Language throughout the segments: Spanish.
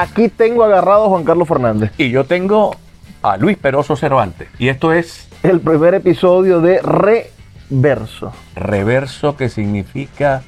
aquí tengo agarrado a Juan Carlos Fernández. Y yo tengo a Luis Peroso Cervantes. Y esto es El primer episodio de Reverso. reverso, que significa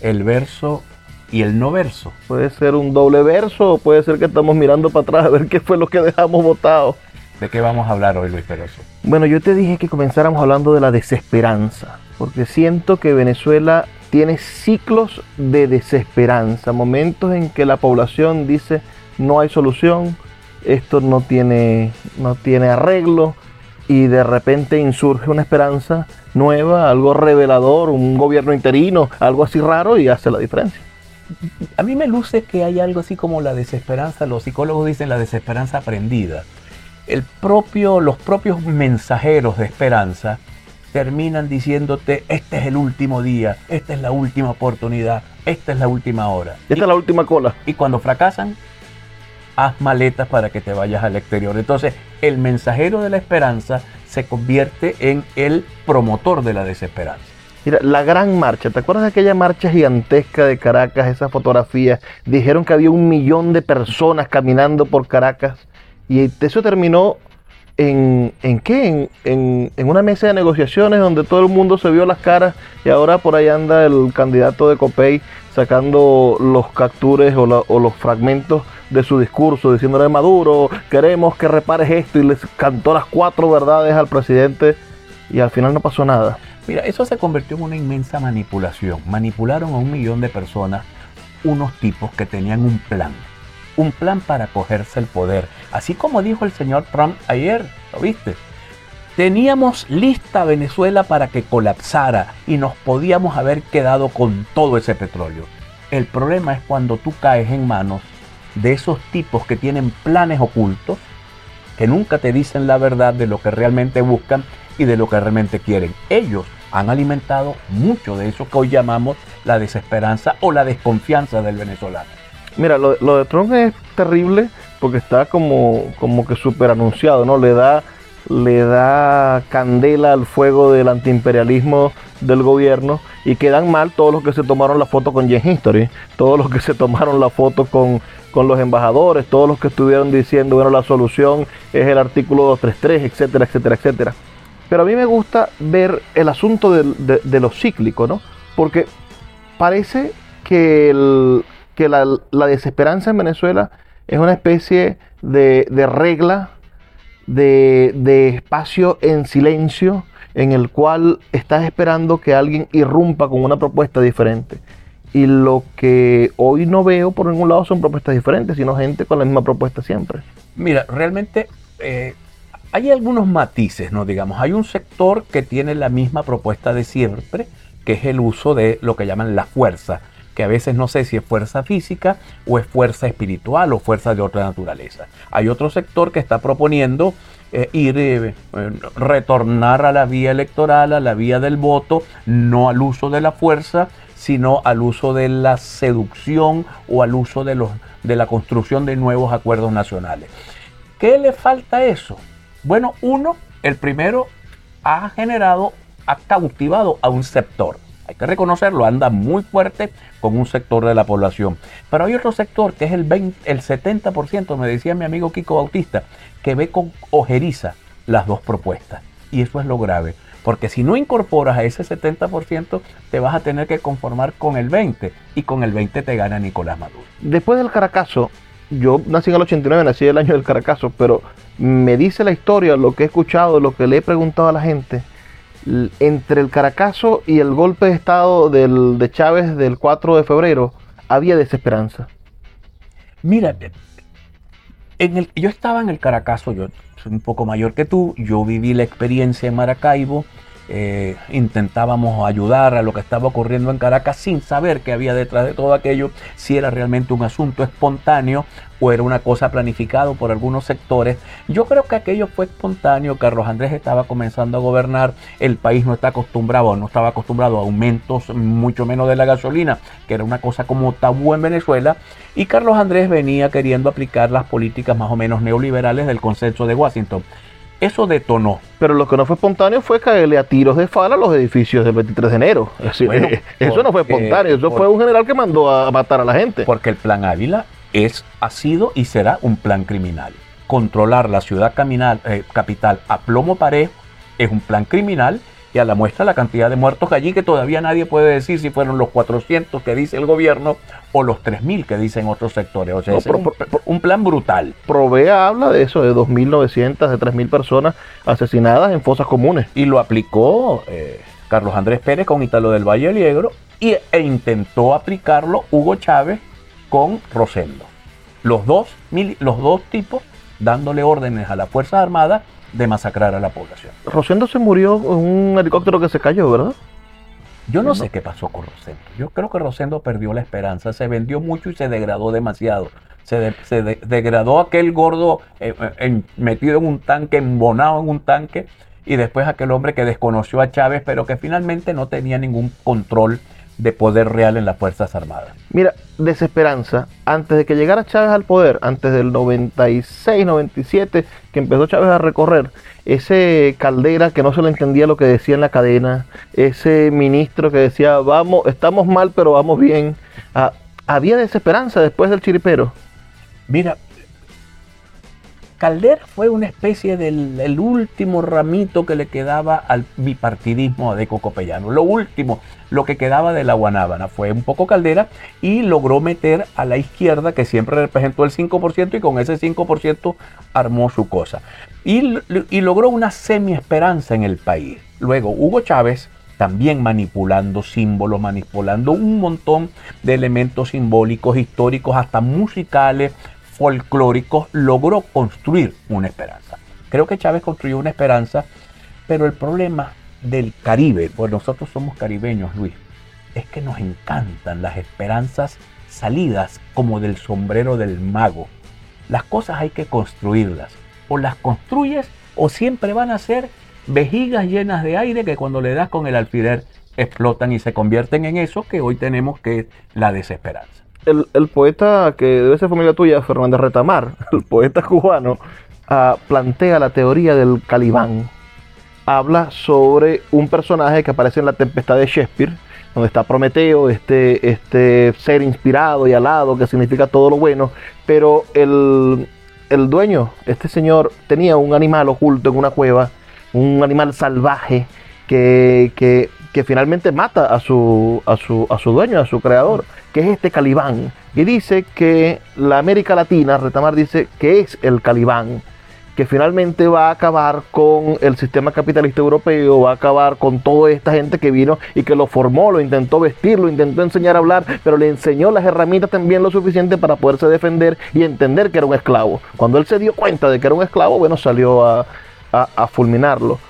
el verso y el no verso. Puede ser un doble verso o puede ser que estamos mirando para atrás a ver qué fue lo que dejamos votado. ¿De qué vamos a hablar hoy, Luis Peroso? Bueno, yo te dije que comenzáramos hablando de la desesperanza, porque siento que Venezuela tiene ciclos de desesperanza, momentos en que la población dice no hay solución, esto no tiene, no tiene arreglo, y de repente insurge una esperanza nueva, algo revelador, un gobierno interino, algo así raro y hace la diferencia. A mí me luce que hay algo así como la desesperanza, los psicólogos dicen la desesperanza aprendida. El propio, los propios mensajeros de esperanza terminan diciéndote, este es el último día, esta es la última oportunidad, esta es la última hora. Esta es la última cola. Y cuando fracasan, haz maletas para que te vayas al exterior. Entonces, el mensajero de la esperanza se convierte en el promotor de la desesperanza. Mira, la gran marcha, ¿te acuerdas de aquella marcha gigantesca de Caracas, esas fotografías? Dijeron que había un millón de personas caminando por Caracas y eso terminó en, ¿en qué? En, en- una mesa de negociaciones donde todo el mundo se vio las caras y ahora por ahí anda el candidato de Copey sacando los captures o los fragmentos de su discurso diciéndole a Maduro, queremos que repares esto y les cantó las cuatro verdades al presidente y al final no pasó nada. Mira, eso se convirtió en una inmensa manipulación. Manipularon a un millón de personas, unos tipos que tenían un plan. Un plan para cogerse el poder. Así como dijo el señor Trump ayer, ¿lo viste? Teníamos lista Venezuela para que colapsara y nos podíamos haber quedado con todo ese petróleo. El problema es cuando tú caes en manos de esos tipos que tienen planes ocultos, que nunca te dicen la verdad de lo que realmente buscan y de lo que realmente quieren. Ellos han alimentado mucho de eso que hoy llamamos la desesperanza o la desconfianza del venezolano. Mira, lo, lo de Trump es terrible porque está como, como que súper anunciado, ¿no? Le da, le da candela al fuego del antiimperialismo del gobierno y quedan mal todos los que se tomaron la foto con Jen History, todos los que se tomaron la foto con, con los embajadores, todos los que estuvieron diciendo, bueno, la solución es el artículo 233, etcétera, etcétera, etcétera. Pero a mí me gusta ver el asunto de, lo cíclico, ¿no? Porque parece que, que la, desesperanza en Venezuela es una especie de, de regla, de espacio en silencio en el cual estás esperando que alguien irrumpa con una propuesta diferente. Y lo que hoy no veo por ningún lado son propuestas diferentes, sino gente con la misma propuesta siempre. Mira, realmente eh, hay algunos matices, ¿no? Digamos, hay un sector que tiene la misma propuesta de siempre, que es el uso de lo que llaman la fuerza, que a veces no sé si es fuerza física o es fuerza espiritual o fuerza de otra naturaleza. Hay otro sector que está proponiendo eh, ir, eh, retornar a la vía electoral, a la vía del voto, no al uso de la fuerza, sino al uso de la seducción o al uso de, los, de la construcción de nuevos acuerdos nacionales. ¿Qué le falta a eso? Bueno, uno, el primero, ha generado, ha cautivado a un sector. Hay que reconocerlo, anda muy fuerte con un sector de la población. Pero hay otro sector que es el, 20, el 70%, me decía mi amigo Kiko Bautista, que ve con ojeriza las dos propuestas. Y eso es lo grave. Porque si no incorporas a ese 70%, te vas a tener que conformar con el 20%. Y con el 20% te gana Nicolás Maduro. Después del Caracazo, yo nací en el 89, nací el año del Caracazo, pero me dice la historia, lo que he escuchado, lo que le he preguntado a la gente, entre el Caracazo y el golpe de Estado del, de Chávez del 4 de febrero, había desesperanza. Mira, en el, yo estaba en el Caracazo, yo soy un poco mayor que tú, yo viví la experiencia en Maracaibo, eh, intentábamos ayudar a lo que estaba ocurriendo en Caracas sin saber que había detrás de todo aquello, si era realmente un asunto espontáneo o era una cosa planificado por algunos sectores. Yo creo que aquello fue espontáneo, Carlos Andrés estaba comenzando a gobernar, el país no está acostumbrado, no estaba acostumbrado a aumentos mucho menos de la gasolina, que era una cosa como tabú en Venezuela, y Carlos Andrés venía queriendo aplicar las políticas más o menos neoliberales del consenso de Washington. Eso detonó. Pero lo que no fue espontáneo fue caerle a tiros de fala a los edificios del 23 de enero. Es decir, Bueno, eso no fue espontáneo, eso por- fue un general que mandó a matar a la gente. Porque el plan Ávila es, ha sido y será un plan criminal. Controlar la ciudad eh, capital a plomo parejo es un plan criminal y a la muestra la cantidad de muertos allí que todavía nadie puede decir si fueron los 400 que dice el gobierno o los 3.000 que dicen otros sectores. O sea, es un, plan brutal. Provea habla de eso, de 2.900, de 3.000 personas asesinadas en fosas comunes. Y lo aplicó eh, Carlos Andrés Pérez con Italo del Valle Liegro y, e intentó aplicarlo Hugo Chávez con Rosendo. Los dos, los dos tipos dándole órdenes a las Fuerzas Armadas de masacrar a la población. Rosendo se murió en un helicóptero que se cayó, ¿verdad? Yo no, sé qué pasó con Rosendo. Yo creo que Rosendo perdió la esperanza, se vendió mucho y se degradó demasiado. Se, degradó aquel gordo eh, eh, metido en un tanque, embonado en un tanque, y después aquel hombre que desconoció a Chávez, pero que finalmente no tenía ningún control de poder real en las Fuerzas Armadas. Mira, desesperanza, antes de que llegara Chávez al poder, antes del 96, 97, que empezó Chávez a recorrer, ese Caldera que no se le entendía lo que decía en la cadena, ese ministro que decía, vamos, estamos mal, pero vamos bien, ah, había desesperanza después del chiripero. Mira, Caldera fue una especie del último ramito que le quedaba al bipartidismo de Cocopellano. Lo último, lo que quedaba de la Guanábana. Fue un poco Caldera y logró meter a la izquierda, que siempre representó el 5%, y con ese 5% armó su cosa. Y, y logró una semi-esperanza en el país. Luego, Hugo Chávez también manipulando símbolos, manipulando un montón de elementos simbólicos, históricos, hasta musicales, folclóricos, logró construir una esperanza. Creo que Chávez construyó una esperanza, pero el problema del Caribe, pues nosotros somos caribeños, Luis, es que nos encantan las esperanzas salidas como del sombrero del mago. Las cosas hay que construirlas. O las construyes o siempre van a ser vejigas llenas de aire que cuando le das con el alfiler explotan y se convierten en eso que hoy tenemos que es la desesperanza el, poeta que debe ser familia tuya, Fernández Retamar, el poeta cubano, ah, plantea la teoría del Calibán. Habla sobre un personaje que aparece en la tempestad de Shakespeare, donde está Prometeo, este, este ser inspirado y alado, que significa todo lo bueno, pero el, dueño, este señor, tenía un animal oculto en una cueva, un animal salvaje que, que, que finalmente mata a su, a, su, a su dueño, a su creador que es este Calibán. Y dice que la América Latina, Retamar dice que es el Calibán, que finalmente va a acabar con el sistema capitalista europeo, va a acabar con toda esta gente que vino y que lo formó, lo intentó vestir, lo intentó enseñar a hablar, pero le enseñó las herramientas también lo suficiente para poderse defender y entender que era un esclavo. Cuando él se dio cuenta de que era un esclavo, bueno, salió a, a fulminarlo.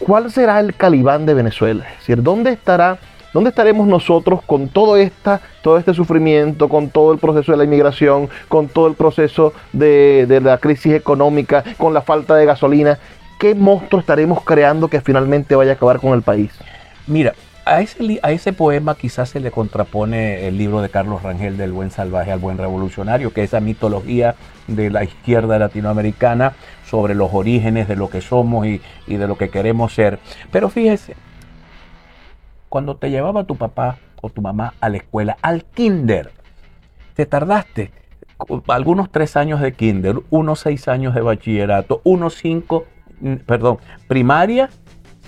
¿Cuál será el Calibán de Venezuela? Es decir, ¿dónde estará ¿Dónde estaremos nosotros con todo, esta, todo este sufrimiento, con todo el proceso de la inmigración, con todo el proceso de, la crisis económica, con la falta de gasolina? ¿Qué monstruo estaremos creando que finalmente vaya a acabar con el país? Mira, a ese, poema quizás se le contrapone el libro de Carlos Rangel del buen salvaje al buen revolucionario, que es esa mitología de la izquierda latinoamericana sobre los orígenes de lo que somos y, de lo que queremos ser. Pero fíjese, cuando te llevaba tu papá o tu mamá a la escuela, al kinder, te tardaste algunos tres años de kinder, unos seis años de bachillerato, unos cinco, mm, perdón, primaria,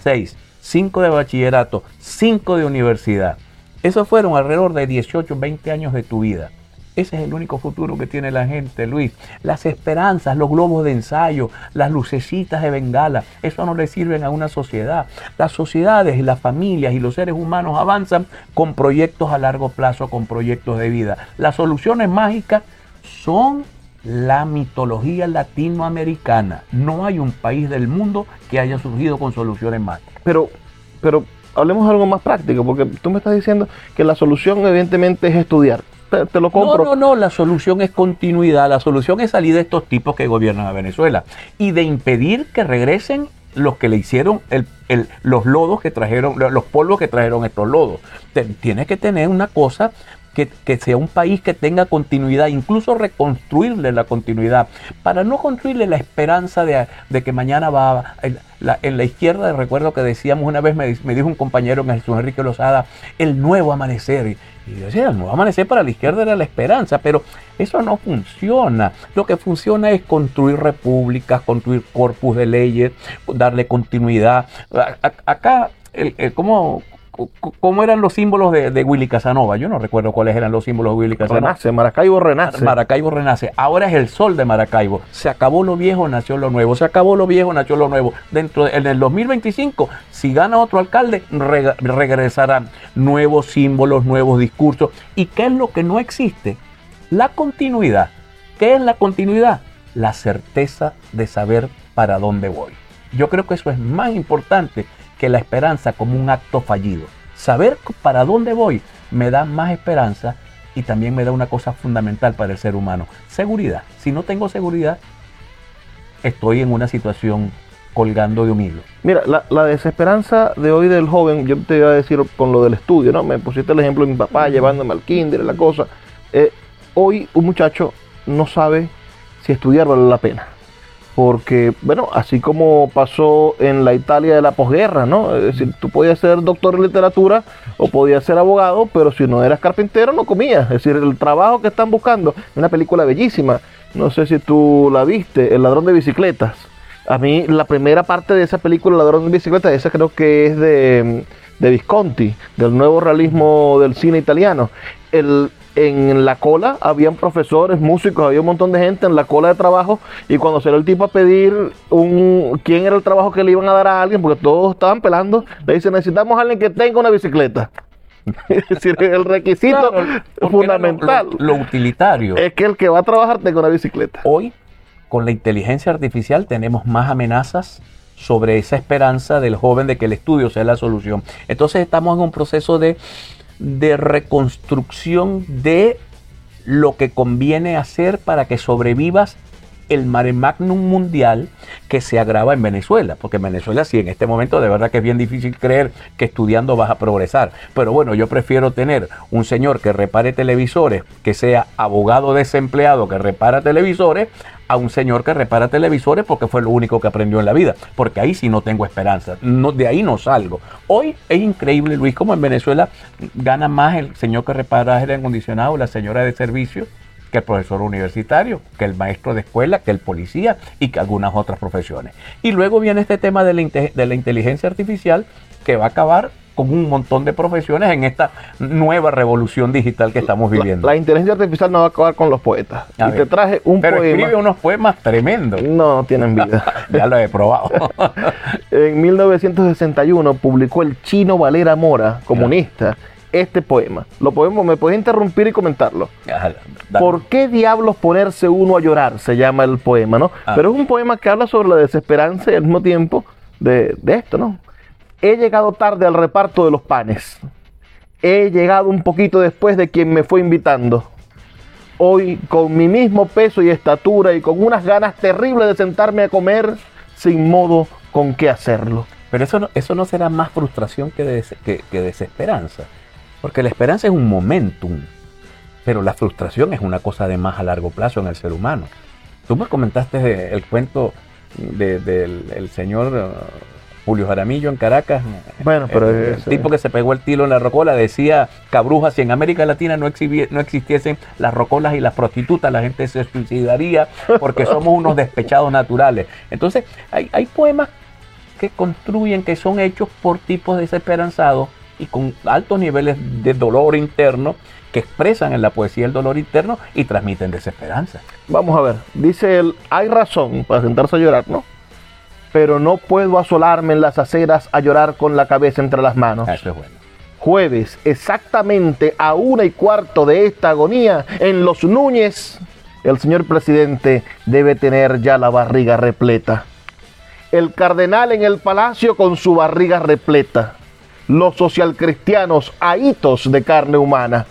seis, cinco de bachillerato, cinco de universidad. Esos fueron alrededor de 18, 20 años de tu vida. Ese es el único futuro que tiene la gente, Luis. Las esperanzas, los globos de ensayo, las lucecitas de bengala, eso no le sirven a una sociedad. Las sociedades las familias y los seres humanos avanzan con proyectos a largo plazo, con proyectos de vida. Las soluciones mágicas son la mitología latinoamericana. No hay un país del mundo que haya surgido con soluciones mágicas. Pero, pero hablemos de algo más práctico, porque tú me estás diciendo que la solución evidentemente es estudiar No, no, no, la solución es continuidad, la solución es salir de estos tipos que gobiernan a Venezuela y de impedir que regresen los que le hicieron los lodos que trajeron, los polvos que trajeron estos lodos. Tienes que tener una cosa que, sea un país que tenga continuidad, incluso reconstruirle la continuidad, para no construirle la esperanza de, que mañana va en la, en la, izquierda. Recuerdo que decíamos una vez, me, dijo un compañero, Jesús Enrique Lozada, el nuevo amanecer. Y yo decía, el nuevo amanecer para la izquierda era la esperanza, pero eso no funciona. Lo que funciona es construir repúblicas, construir corpus de leyes, darle continuidad. Acá, el, ¿cómo, ¿Cómo eran los símbolos de, Willy Casanova? Yo no recuerdo cuáles eran los símbolos de Willy Casanova. Renace, Maracaibo renace. Maracaibo renace. Ahora es el sol de Maracaibo. Se acabó lo viejo, nació lo nuevo. Se acabó lo viejo, nació lo nuevo. Dentro de, en el 2025, si gana otro alcalde, regresarán nuevos símbolos, nuevos discursos. ¿Y qué es lo que no existe? La continuidad. ¿Qué es la continuidad? La certeza de saber para dónde voy. Yo creo que eso es más importante que la esperanza como un acto fallido. Saber para dónde voy me da más esperanza y también me da una cosa fundamental para el ser humano, seguridad. Si no tengo seguridad, estoy en una situación colgando de un hilo. Mira, la, desesperanza de hoy del joven, yo te iba a decir con lo del estudio, ¿no? Me pusiste el ejemplo de mi papá llevándome al kinder, la cosa. Eh, hoy un muchacho no sabe si estudiar vale la pena porque, bueno, así como pasó en la Italia de la posguerra, ¿no? Es decir, tú podías ser doctor en literatura o podías ser abogado, pero si no eras carpintero no comías. Es decir, el trabajo que están buscando, una película bellísima, no sé si tú la viste, El ladrón de bicicletas. A mí la primera parte de esa película, El ladrón de bicicletas, esa creo que es de, de Visconti, del nuevo realismo del cine italiano. El, en la cola habían profesores, músicos, había un montón de gente en la cola de trabajo y cuando salió el tipo a pedir un quién era el trabajo que le iban a dar a alguien, porque todos estaban pelando, le dicen necesitamos a alguien que tenga una bicicleta. es decir, el requisito fundamental, lo, utilitario, es que el que va a trabajar tenga una bicicleta. Hoy, con la inteligencia artificial, tenemos más amenazas sobre esa esperanza del joven de que el estudio sea la solución. Entonces estamos en un proceso de de reconstrucción de lo que conviene hacer para que sobrevivas el mare magnum mundial que se agrava en Venezuela, porque en Venezuela sí, en este momento de verdad que es bien difícil creer que estudiando vas a progresar, pero bueno, yo prefiero tener un señor que repare televisores, que sea abogado desempleado que repara televisores, a un señor que repara televisores porque fue lo único que aprendió en la vida, porque ahí sí no tengo esperanza, no, de ahí no salgo. Hoy es increíble, Luis, como en Venezuela gana más el señor que repara aire acondicionado, la señora de servicio, que el profesor universitario, que el maestro de escuela, que el policía y que algunas otras profesiones. Y luego viene este tema de la, de la inteligencia artificial que va a acabar con un montón de profesiones en esta nueva revolución digital que estamos viviendo. La, inteligencia artificial no va a acabar con los poetas. y te traje un Pero escribe unos poemas tremendos. No, no tienen vida. ya lo he probado. en 1961 publicó el chino Valera Mora, comunista este poema. Lo podemos, me puedes interrumpir y comentarlo. ¿Por qué diablos ponerse uno a llorar? Se llama el poema, ¿no? Ah. Pero es un poema que habla sobre la desesperanza y al mismo tiempo de, de esto, ¿no? He llegado tarde al reparto de los panes. He llegado un poquito después de quien me fue invitando. Hoy, con mi mismo peso y estatura y con unas ganas terribles de sentarme a comer, sin modo con qué hacerlo. Pero eso no, eso no será más frustración que, desesperanza. Porque la esperanza es un momentum, pero la frustración es una cosa de más a largo plazo en el ser humano. Tú me comentaste el cuento del señor Julio Jaramillo en Caracas. Bueno, pero el, tipo que se pegó el tiro en la rocola decía, cabruja, si en América Latina no, no existiesen las rocolas y las prostitutas, la gente se suicidaría porque somos unos despechados naturales. Entonces, hay, hay poemas que construyen, que son hechos por tipos desesperanzados y con altos niveles de dolor interno que expresan en la poesía el dolor interno y transmiten desesperanza. Vamos a ver, dice él, hay razón para sentarse a llorar, ¿no? Pero no puedo asolarme en las aceras a llorar con la cabeza entre las manos. Eso es bueno. Jueves, exactamente a una y cuarto de esta agonía, en Los Núñez, el señor presidente debe tener ya la barriga repleta. El cardenal en el palacio con su barriga repleta los socialcristianos ahitos de carne humana.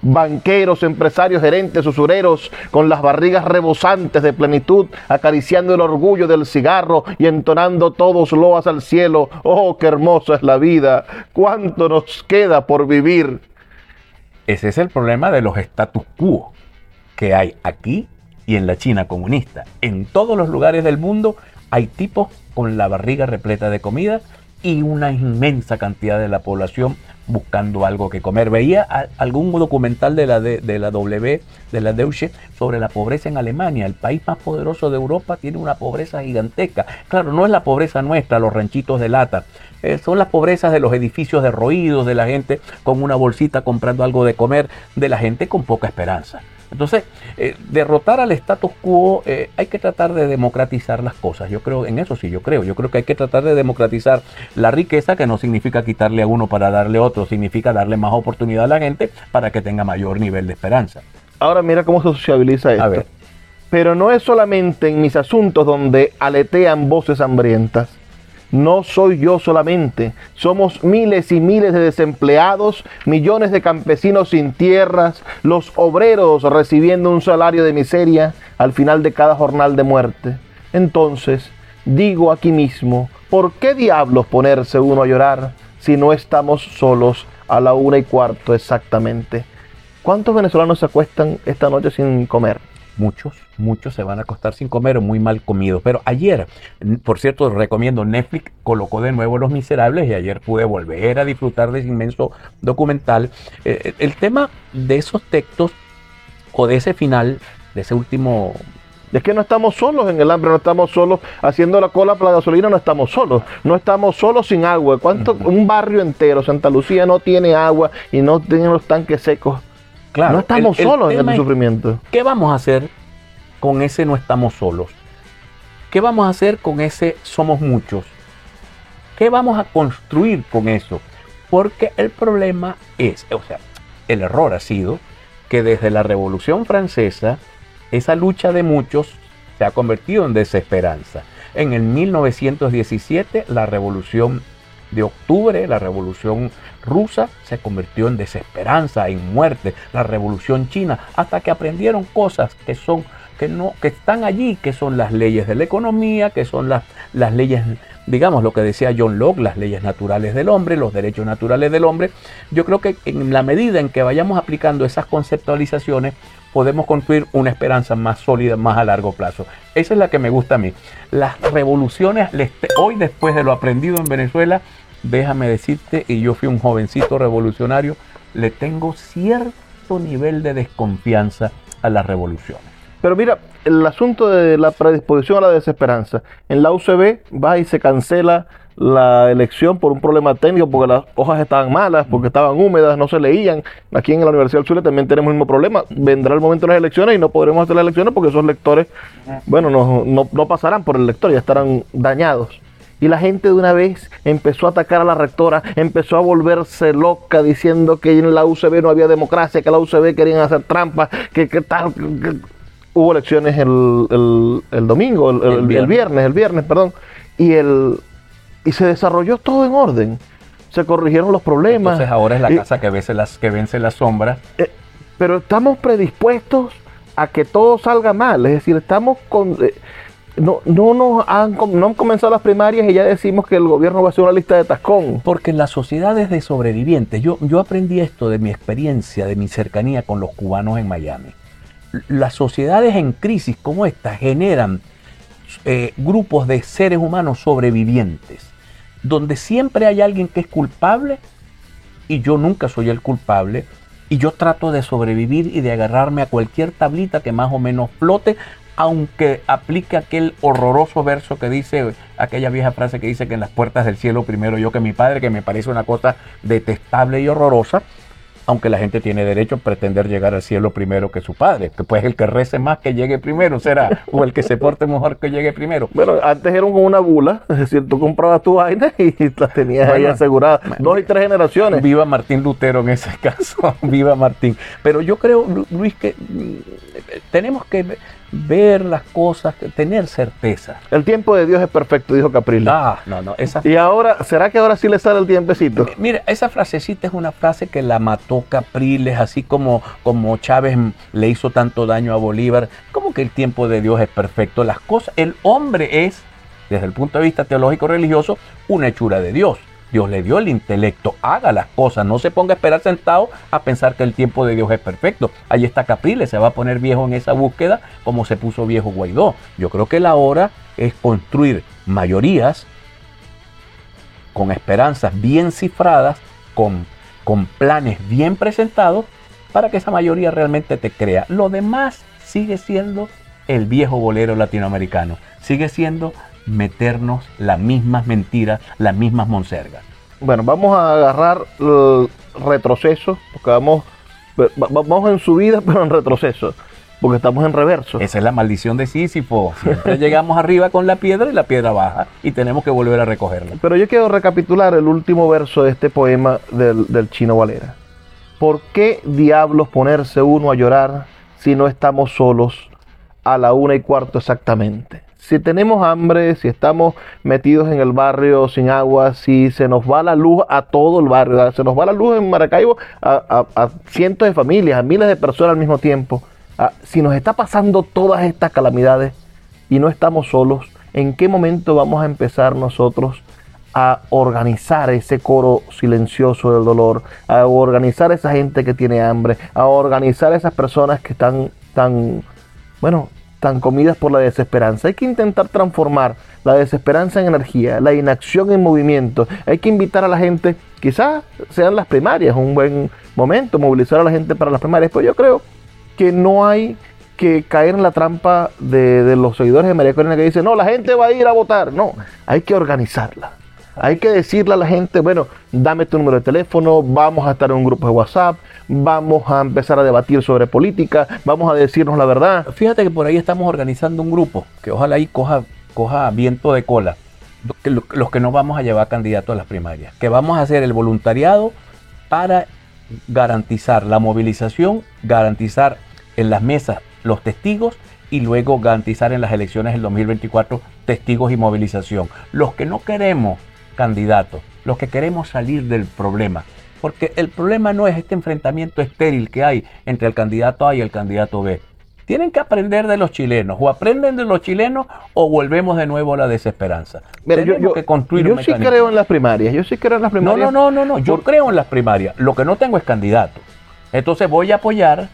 Banqueros, empresarios, gerentes, usureros, con las barrigas rebosantes de plenitud, acariciando el orgullo del cigarro y entonando todos loas al cielo. Oh, qué hermosa es la vida, cuánto nos queda por vivir. Ese es el problema de los status quo que hay aquí y en la China comunista. En todos los lugares del mundo hay tipos con la barriga repleta de comida y una inmensa cantidad de la población buscando algo que comer. Veía algún documental de la, de, la W, de la Deutsche, sobre la pobreza en Alemania. El país más poderoso de Europa tiene una pobreza gigantesca. Claro, no es la pobreza nuestra, los ranchitos de lata. Eh, son las pobrezas de los edificios derroídos, de la gente con una bolsita comprando algo de comer, de la gente con poca esperanza. Entonces, eh, derrotar al status quo, eh, hay que tratar de democratizar las cosas. Yo creo, en eso sí, yo creo. Yo creo que hay que tratar de democratizar la riqueza, que no significa quitarle a uno para darle a otro, significa darle más oportunidad a la gente para que tenga mayor nivel de esperanza. Ahora mira cómo se sociabiliza esto. A ver. Pero no es solamente en mis asuntos donde aletean voces hambrientas. No soy yo solamente, somos miles y miles de desempleados, millones de campesinos sin tierras, los obreros recibiendo un salario de miseria al final de cada jornal de muerte. Entonces, digo aquí mismo, ¿por qué diablos ponerse uno a llorar si no estamos solos a la una y cuarto exactamente? ¿Cuántos venezolanos se acuestan esta noche sin comer? Muchos, muchos se van a acostar sin comer o muy mal comidos. Pero ayer, por cierto, recomiendo Netflix, colocó de nuevo Los Miserables y ayer pude volver a disfrutar de ese inmenso documental. Eh, el tema de esos textos o de ese final, de ese último es que no estamos solos en el hambre, no estamos solos haciendo la cola para la gasolina, no estamos solos. No estamos solos sin agua. ¿Cuánto? Un barrio entero, Santa Lucía, no tiene agua y no tiene los tanques secos no estamos solos en el sufrimiento. ¿Qué vamos a hacer con ese no estamos solos? ¿Qué vamos a hacer con ese somos muchos? ¿Qué vamos a construir con eso? Porque el problema es, o sea, el error ha sido que desde la Revolución Francesa, esa lucha de muchos se ha convertido en desesperanza. En el 1917, la Revolución de octubre, la revolución rusa se convirtió en desesperanza, en muerte, la revolución china, hasta que aprendieron cosas que son que no que están allí, que son las leyes de la economía, que son las, las leyes, digamos lo que decía John Locke, las leyes naturales del hombre, los derechos naturales del hombre. Yo creo que en la medida en que vayamos aplicando esas conceptualizaciones, podemos construir una esperanza más sólida, más a largo plazo. Esa es la que me gusta a mí. Las revoluciones, hoy después de lo aprendido en Venezuela, déjame decirte, y yo fui un jovencito revolucionario, le tengo cierto nivel de desconfianza a las revoluciones. Pero mira, el asunto de la predisposición a la desesperanza. En la UCB va y se cancela la elección por un problema técnico, porque las hojas estaban malas, porque estaban húmedas, no se leían. Aquí en la Universidad del Sur también tenemos el mismo problema. Vendrá el momento de las elecciones y no podremos hacer las elecciones porque esos lectores, bueno, no, no pasarán por el lector, ya estarán dañados. Y la gente de una vez empezó a atacar a la rectora, empezó a volverse loca diciendo que en la UCB no había democracia, que la UCB querían hacer trampas, que, tal. Hubo elecciones el, domingo, el, viernes. el viernes, perdón, y, el, y se desarrolló todo en orden. Se corrigieron los problemas. Entonces ahora es la casa que vence las, que vence las sombras. Eh, pero estamos predispuestos a que todo salga mal, es decir, estamos con... Eh, no, no, nos han, comenzado las primarias y ya decimos que el gobierno va a hacer una lista de tascón. Porque las sociedades de sobrevivientes, yo, yo aprendí esto de mi experiencia, de mi cercanía con los cubanos en Miami. Las sociedades en crisis como esta generan eh, grupos de seres humanos sobrevivientes, donde siempre hay alguien que es culpable y yo nunca soy el culpable, y yo trato de sobrevivir y de agarrarme a cualquier tablita que más o menos flote aunque aplique aquel horroroso verso que dice, aquella vieja frase que dice que en las puertas del cielo primero yo que mi padre, que me parece una cosa detestable y horrorosa, aunque la gente tiene derecho a pretender llegar al cielo primero que su padre, que pues el que rece más que llegue primero será, o el que se porte mejor que llegue primero. Bueno, antes era como una bula, es decir, tú comprabas tu vaina y la tenías ahí asegurada, dos y tres generaciones. Viva Martín Lutero en ese caso, viva Martín. Pero yo creo, Luis, que mm, tenemos que ver las cosas, tener certeza. El tiempo de Dios es perfecto, dijo Capriles. Ah, no, no. Esa... Y ahora, ¿será que ahora sí le sale el tiempecito? Mira, esa frasecita es una frase que la mató Capriles, así como, como Chávez le hizo tanto daño a Bolívar. Como que el tiempo de Dios es perfecto. Las cosas, el hombre es, desde el punto de vista teológico religioso, una hechura de Dios. Dios le dio el intelecto, haga las cosas, no se ponga a esperar sentado a pensar que el tiempo de Dios es perfecto. Ahí está Capriles, se va a poner viejo en esa búsqueda como se puso viejo Guaidó. Yo creo que la hora es construir mayorías con esperanzas bien cifradas, con, con planes bien presentados, para que esa mayoría realmente te crea. Lo demás sigue siendo el viejo bolero latinoamericano, sigue siendo meternos las mismas mentiras, las mismas monsergas. Bueno, vamos a agarrar el retroceso, porque vamos, vamos en subida, pero en retroceso, porque estamos en reverso. Esa es la maldición de Sísifo. Siempre llegamos arriba con la piedra y la piedra baja y tenemos que volver a recogerla. Pero yo quiero recapitular el último verso de este poema del, del Chino Valera. ¿Por qué diablos ponerse uno a llorar si no estamos solos a la una y cuarto exactamente? Si tenemos hambre, si estamos metidos en el barrio sin agua, si se nos va la luz a todo el barrio, se nos va la luz en Maracaibo a, cientos de familias, a miles de personas al mismo tiempo, si nos está pasando todas estas calamidades y no estamos solos, ¿en qué momento vamos a empezar nosotros a organizar ese coro silencioso del dolor, a organizar a esa gente que tiene hambre, a organizar a esas personas que están tan, bueno, tan comidas por la desesperanza. Hay que intentar transformar la desesperanza en energía, la inacción en movimiento. Hay que invitar a la gente, quizás sean las primarias, un buen momento, movilizar a la gente para las primarias. Pero yo creo que no hay que caer en la trampa de, los seguidores de María Corina que dicen, no, la gente va a ir a votar. No, hay que organizarla. Hay que decirle a la gente, bueno, dame tu número de teléfono, vamos a estar en un grupo de WhatsApp, vamos a empezar a debatir sobre política, vamos a decirnos la verdad. Fíjate que por ahí estamos organizando un grupo que ojalá ahí coja, coja viento de cola, los que no vamos a llevar candidatos a las primarias, que vamos a hacer el voluntariado para garantizar la movilización, garantizar en las mesas los testigos y luego garantizar en las elecciones del 2024 testigos y movilización. Los que no queremos candidatos, los que queremos salir del problema. Porque el problema no es este enfrentamiento estéril que hay entre el candidato A y el candidato B. Tienen que aprender de los chilenos, o aprenden de los chilenos o volvemos de nuevo a la desesperanza. yo, que construir yo sí creo en las primarias, yo sí creo en las primarias. No, no, no, no, no. yo creo en las primarias. Lo que no tengo es candidato. Entonces voy a apoyar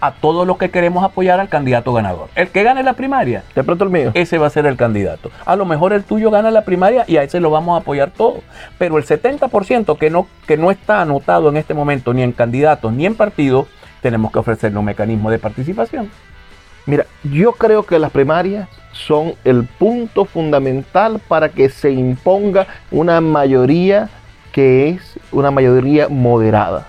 a todos los que queremos apoyar al candidato ganador. El que gane la primaria, de pronto el mío, ese va a ser el candidato. A lo mejor el tuyo gana la primaria y a ese lo vamos a apoyar todos. Pero el 70% que no, que no está anotado en este momento ni en candidatos ni en partidos, tenemos que ofrecerle un mecanismo de participación. Mira, yo creo que las primarias son el punto fundamental para que se imponga una mayoría que es una mayoría moderada.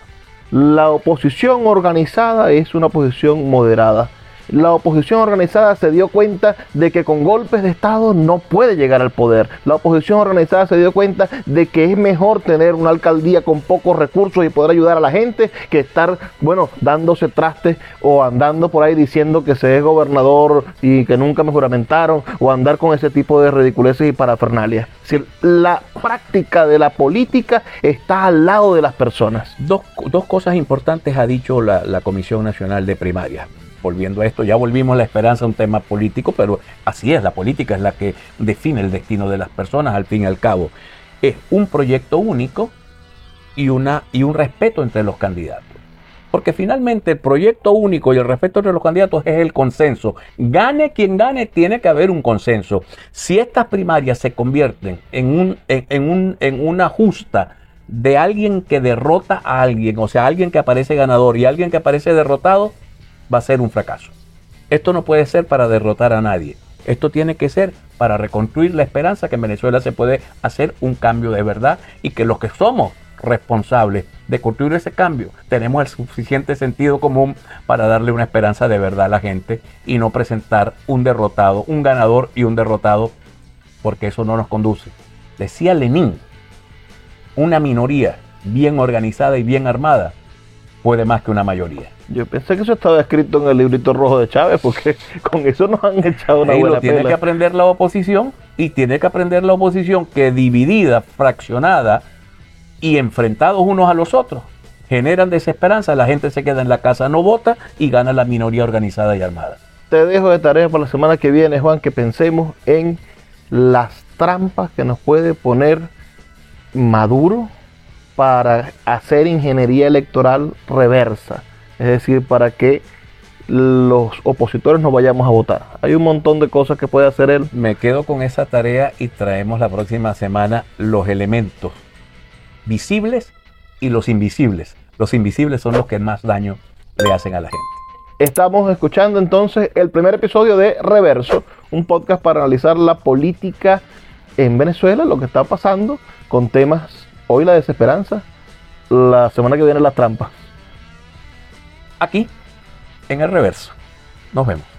La oposición organizada es una oposición moderada la oposición organizada se dio cuenta de que con golpes de Estado no puede llegar al poder. La oposición organizada se dio cuenta de que es mejor tener una alcaldía con pocos recursos y poder ayudar a la gente que estar, bueno, dándose trastes o andando por ahí diciendo que se es gobernador y que nunca me juramentaron o andar con ese tipo de ridiculeces y parafernalias. Es decir, la práctica de la política está al lado de las personas. Dos, cosas importantes ha dicho la, la Comisión Nacional de Primaria volviendo a esto, ya volvimos la esperanza un tema político, pero así es, la política es la que define el destino de las personas al fin y al cabo. Es un proyecto único y, una, y un respeto entre los candidatos. Porque finalmente el proyecto único y el respeto entre los candidatos es el consenso. Gane quien gane, tiene que haber un consenso. Si estas primarias se convierten en, un, en, un, en una justa de alguien que derrota a alguien, o sea, alguien que aparece ganador y alguien que aparece derrotado, va a ser un fracaso. Esto no puede ser para derrotar a nadie. Esto tiene que ser para reconstruir la esperanza que en Venezuela se puede hacer un cambio de verdad y que los que somos responsables de construir ese cambio tenemos el suficiente sentido común para darle una esperanza de verdad a la gente y no presentar un derrotado, un ganador y un derrotado, porque eso no nos conduce. Decía Lenin, una minoría bien organizada y bien armada puede más que una mayoría. Yo pensé que eso estaba escrito en el librito rojo de Chávez, porque con eso nos han echado una buena Tiene que aprender la oposición y tiene que aprender la oposición que dividida, fraccionada y enfrentados unos a los otros generan desesperanza, la gente se queda en la casa, no vota y gana la minoría organizada y armada. Te dejo de tarea para la semana que viene, Juan, que pensemos en las trampas que nos puede poner maduro para hacer ingeniería electoral reversa, es decir, para que los opositores no vayamos a votar. Hay un montón de cosas que puede hacer él. Me quedo con esa tarea y traemos la próxima semana los elementos visibles y los invisibles. Los invisibles son los que más daño le hacen a la gente. Estamos escuchando entonces el primer episodio de Reverso, un podcast para analizar la política en Venezuela, lo que está pasando con temas, hoy la desesperanza, la semana que viene las trampas. Aquí, en el reverso. Nos vemos.